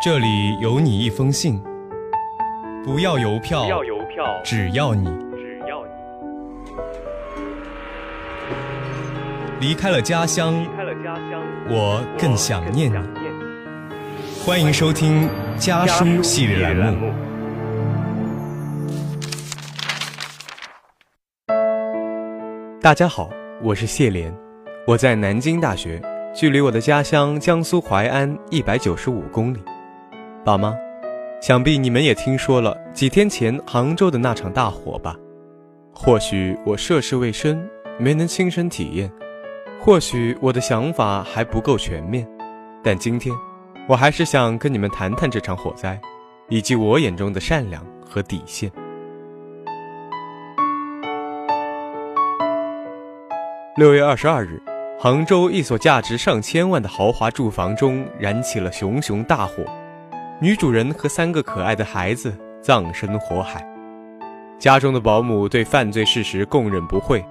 这里有你一封信，不要邮票，不要邮票，只要你只要你离开了家乡，离开了家乡，我更想念你。我更想念你。欢迎收听家书系列栏目。大家好，我是谢莲，我在南京大学，距离我的家乡江苏淮安一百九十五公里。爸妈，想必你们也听说了几天前杭州的那场大火吧？或许我涉世未深，没能亲身体验；或许我的想法还不够全面。但今天，我还是想跟你们谈谈这场火灾，以及我眼中的善良和底线。六月二十二日，杭州一所价值上千万的豪华住房中燃起了熊熊大火，女主人和三个可爱的孩子葬身火海。家中的保姆对犯罪事实供认不讳。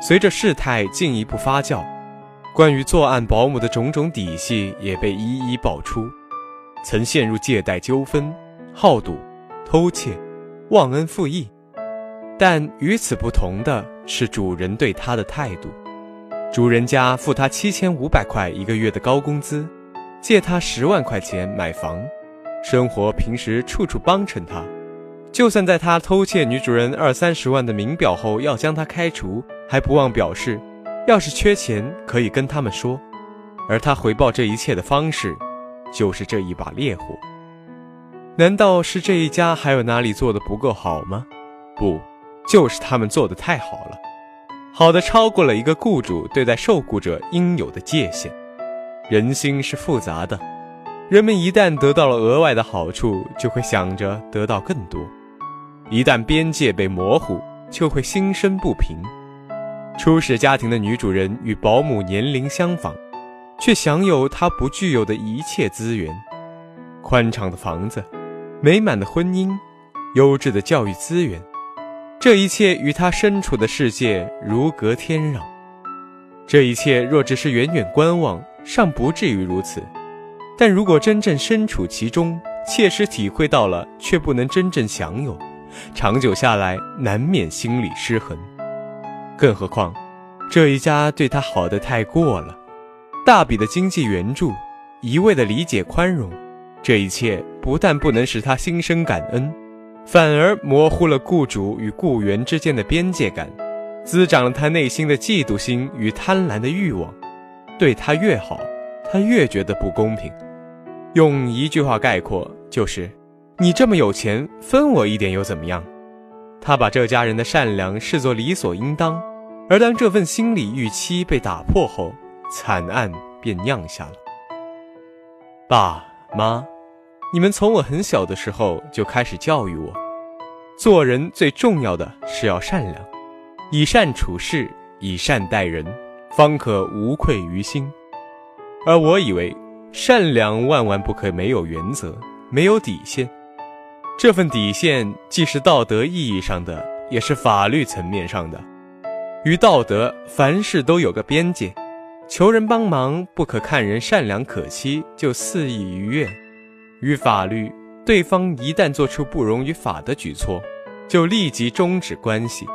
随着事态进一步发酵，关于作案保姆的种种底细也被一一爆出：曾陷入借贷纠纷、好赌、偷窃、忘恩负义。但与此不同的是，主人对他的态度。主人家付他七千五百块一个月的高工资，借他十万块钱买房，生活平时处处帮衬他。就算在他偷窃女主人二三十万的名表后要将他开除，还不忘表示，要是缺钱可以跟他们说。而他回报这一切的方式，就是这一把烈火。难道是这一家还有哪里做的不够好吗？不。就是他们做的太好了，好的超过了一个雇主对待受雇者应有的界限。人心是复杂的，人们一旦得到了额外的好处，就会想着得到更多；一旦边界被模糊，就会心生不平。初始家庭的女主人与保姆年龄相仿，却享有她不具有的一切资源：宽敞的房子、美满的婚姻、优质的教育资源。这一切与她身处的世界如隔天壤。这一切若只是远远观望，尚不至于如此；但如果真正身处其中，切实体会到了，却不能真正享有，长久下来难免心理失衡。更何况，这一家对他好的太过了，大笔的经济援助，一味的理解宽容，这一切不但不能使他心生感恩。反而模糊了雇主与雇员之间的边界感，滋长了他内心的嫉妒心与贪婪的欲望。对他越好，他越觉得不公平。用一句话概括，就是：你这么有钱，分我一点又怎么样？他把这家人的善良视作理所应当，而当这份心理预期被打破后，惨案便酿下了。爸妈。你们从我很小的时候就开始教育我，做人最重要的是要善良，以善处事，以善待人，方可无愧于心。而我以为，善良万万不可没有原则，没有底线。这份底线既是道德意义上的，也是法律层面上的。于道德，凡事都有个边界，求人帮忙不可看人善良可欺就肆意逾越。与法律，对方一旦做出不容于法的举措，就立即终止关系。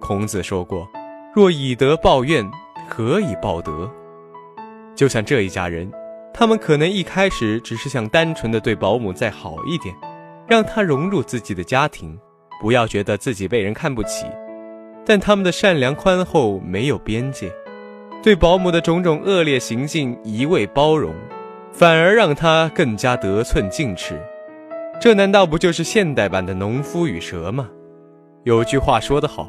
孔子说过：“若以德报怨，何以报德？”就像这一家人，他们可能一开始只是想单纯的对保姆再好一点，让她融入自己的家庭，不要觉得自己被人看不起。但他们的善良宽厚没有边界，对保姆的种种恶劣行径一味包容。反而让他更加得寸进尺，这难道不就是现代版的农夫与蛇吗？有句话说得好，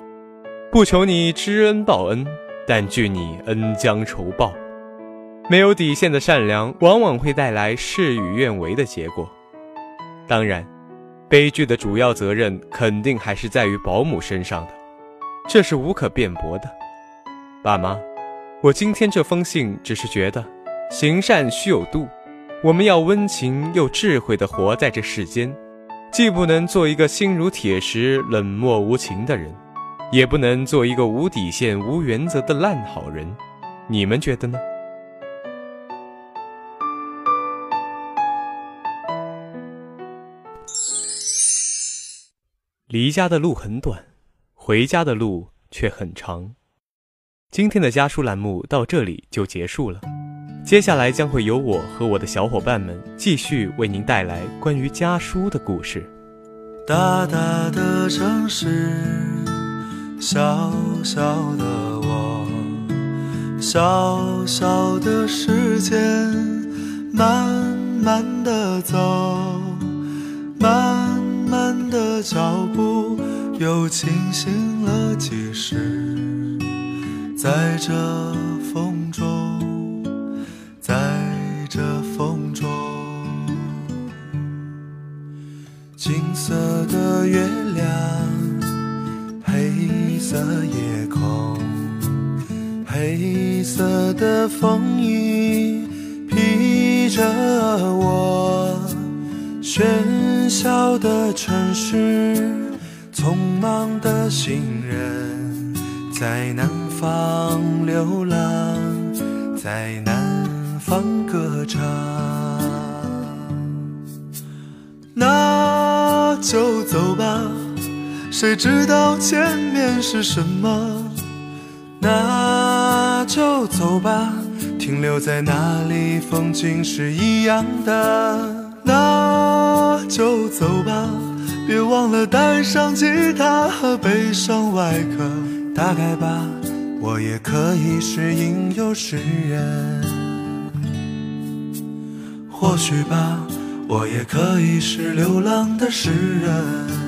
不求你知恩报恩，但惧你恩将仇报。没有底线的善良，往往会带来事与愿违的结果。当然，悲剧的主要责任肯定还是在于保姆身上的，这是无可辩驳的。爸妈，我今天这封信只是觉得。行善须有度，我们要温情又智慧地活在这世间，既不能做一个心如铁石、冷漠无情的人，也不能做一个无底线、无原则的烂好人。你们觉得呢？离家的路很短，回家的路却很长。今天的家书栏目到这里就结束了，接下来将会由我和我的小伙伴们继续为您带来关于家书的故事。大大的城市，小小的我，小小的时间，慢慢的走，脚步，又清醒了几时？在这风中，在这风中。金色的月亮，黑色夜空，黑色的风衣披着我。喧小的城市，匆忙的行人，在南方流浪，在南方歌唱。那就走吧，谁知道前面是什么？那就走吧，停留在那里，风景是一样的。那就走吧，别忘了带上吉他和悲伤外壳。大概吧，我也可以是吟游诗人。或许吧。我也可以是流浪的诗人。